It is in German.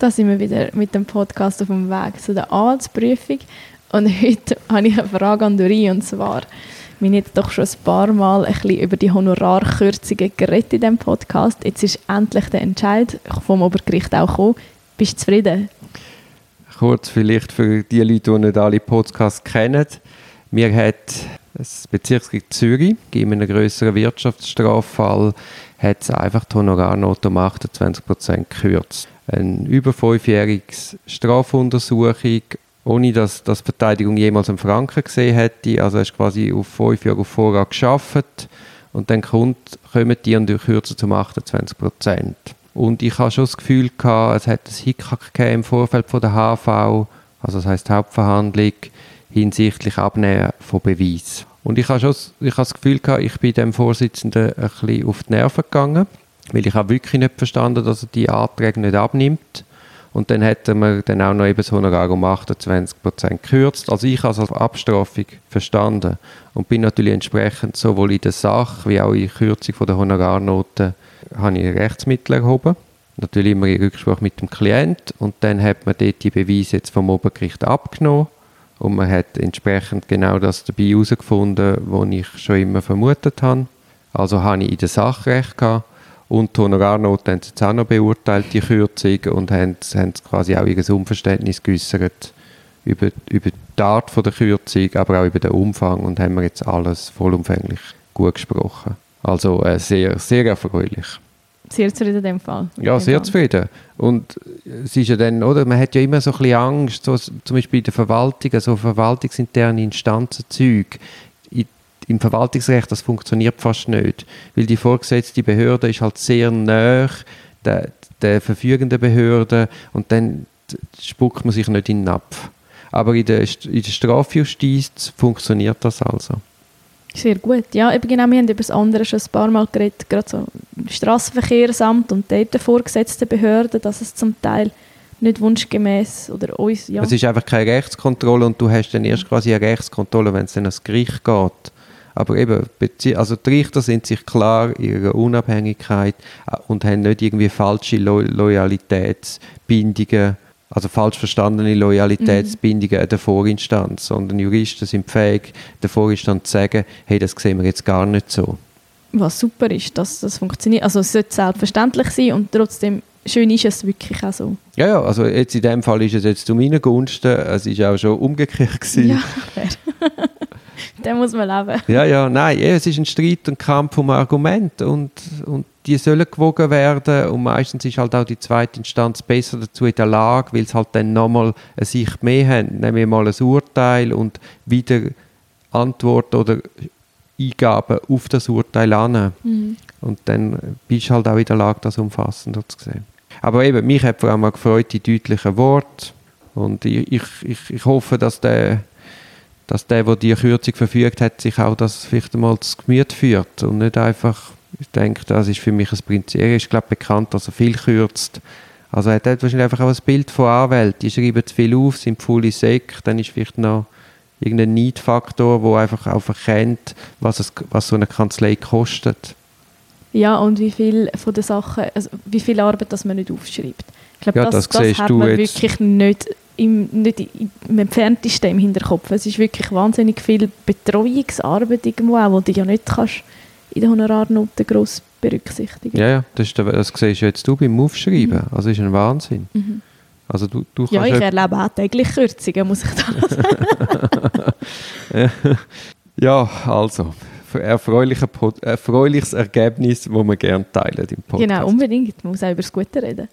Da sind wir wieder mit dem Podcast auf dem Weg zu der Arztprüfung. Und heute habe ich eine Frage an Dori, und zwar, wir haben doch schon ein paar Mal ein bisschen über die Honorarkürzungen geredet in diesem Podcast. Jetzt ist endlich der Entscheid vom Obergericht auch gekommen. Bist du zufrieden? Kurz vielleicht für die Leute, die nicht alle Podcasts kennen. Mir hat das Bezirksgericht Zürich in einem größeren Wirtschaftsstraffall hat einfach die Honorarnote um 28% gekürzt eine über fünfjährige Strafuntersuchung, ohne dass, dass die Verteidigung jemals einen Franken gesehen hätte. Also er ist quasi auf fünf Jahre auf Vorrat geschafft und dann kommt, kommen die und kürzen zum 28 Prozent. Und ich habe schon das Gefühl gehabt, es hat ein Hickhack im Vorfeld von der HV, also das heißt Hauptverhandlung, hinsichtlich Abnehmen von Beweis. Und ich habe schon ich habe das Gefühl gehabt, ich bin dem Vorsitzenden ein bisschen auf die Nerven gegangen weil ich habe wirklich nicht verstanden, dass er die Anträge nicht abnimmt. Und dann hätten wir dann auch noch eben das Honorar um 28% gekürzt. Also ich habe es als Abstrafung verstanden und bin natürlich entsprechend sowohl in der Sache wie auch in der Kürzung der Honorarnoten habe ich Rechtsmittel erhoben. Natürlich immer in Rücksprache mit dem Klient und dann hat man dort die Beweise jetzt vom Obergericht abgenommen und man hat entsprechend genau das dabei herausgefunden, was ich schon immer vermutet habe. Also habe ich in der Sache recht gehabt und die Honorarnote haben sie jetzt auch noch beurteilt, die Kürzung, und haben, haben quasi auch ihr Unverständnis geäußert über, über die Art von der Kürzung, aber auch über den Umfang und haben wir jetzt alles vollumfänglich gut gesprochen. Also äh, sehr, sehr erfreulich. Sehr zufrieden in dem Fall. Ja, sehr zufrieden. Und es ist ja dann, oder, man hat ja immer so ein bisschen Angst, so, zum Beispiel in der Verwaltung, also verwaltungsinterne Instanzenzeug im Verwaltungsrecht, das funktioniert fast nicht, weil die vorgesetzte Behörde ist halt sehr nah der, der verfügenden Behörde und dann spuckt man sich nicht in den Napf. Aber in der, in der Strafjustiz funktioniert das also. Sehr gut. Ja, eben genau, wir haben über das andere schon ein paar Mal geredet, gerade so Straßenverkehrsamt und dort vorgesetzte Behörden, dass es zum Teil nicht wunschgemäß oder uns, ja. Es ist einfach keine Rechtskontrolle und du hast dann erst quasi eine Rechtskontrolle, wenn es dann ans Gericht geht. Aber eben, also die Richter sind sich klar ihrer Unabhängigkeit äh, und haben nicht irgendwie falsche Lo Loyalitätsbindungen, also falsch verstandene Loyalitätsbindungen mhm. an der Vorinstanz, sondern Juristen sind fähig, der Vorinstanz zu sagen, hey, das sehen wir jetzt gar nicht so. Was super ist, dass das funktioniert. Also es sollte selbstverständlich sein und trotzdem schön ist es wirklich auch so. Ja, ja, also jetzt in dem Fall ist es jetzt zu meinen Gunsten, es war auch schon umgekehrt gewesen. Ja, fair. Den muss man leben. Ja, ja, nein, es ist ein Streit und Kampf um Argumente und, und die sollen gewogen werden und meistens ist halt auch die zweite Instanz besser dazu in der Lage, weil es halt dann nochmal eine Sicht mehr haben, nämlich mal ein Urteil und wieder Antworten oder Eingaben auf das Urteil an. Mhm. Und dann bist du halt auch in der Lage, das umfassender zu sehen. Aber eben, mich hat vor allem auch gefreut, die deutlichen Worte und ich, ich, ich, ich hoffe, dass der dass der, der die Kürzung verfügt hat, sich auch das vielleicht einmal zu Gemüt führt und nicht einfach, ich denke, das ist für mich ein Prinzip. Er ist, glaube ich, bekannt, dass er viel kürzt. Also er hat wahrscheinlich einfach auch ein Bild von Anwälten. Die schreiben zu viel auf, sind voll Säcke, dann ist vielleicht noch irgendein Neidfaktor, der einfach auch erkennt, was, es, was so eine Kanzlei kostet. Ja, und wie viel von den Sachen, also wie viel Arbeit das man nicht aufschreibt. Ich glaube, ja, das, das, das hat man wirklich nicht im, nicht im entferntesten im Hinterkopf. Es ist wirklich wahnsinnig viel Betreuungsarbeit irgendwo auch, die du ja nicht kannst in den Honorarnoten gross berücksichtigen. Ja, ja, das, ist, das siehst du jetzt du beim Aufschreiben. Mhm. Also ist ein Wahnsinn. Mhm. Also du, du ja, ich erlebe auch täglich Kürzungen, muss ich da sagen. ja, also erfreuliches Ergebnis, das wir gerne teilen im Podcast. Genau, unbedingt. Man muss auch über das Gute reden.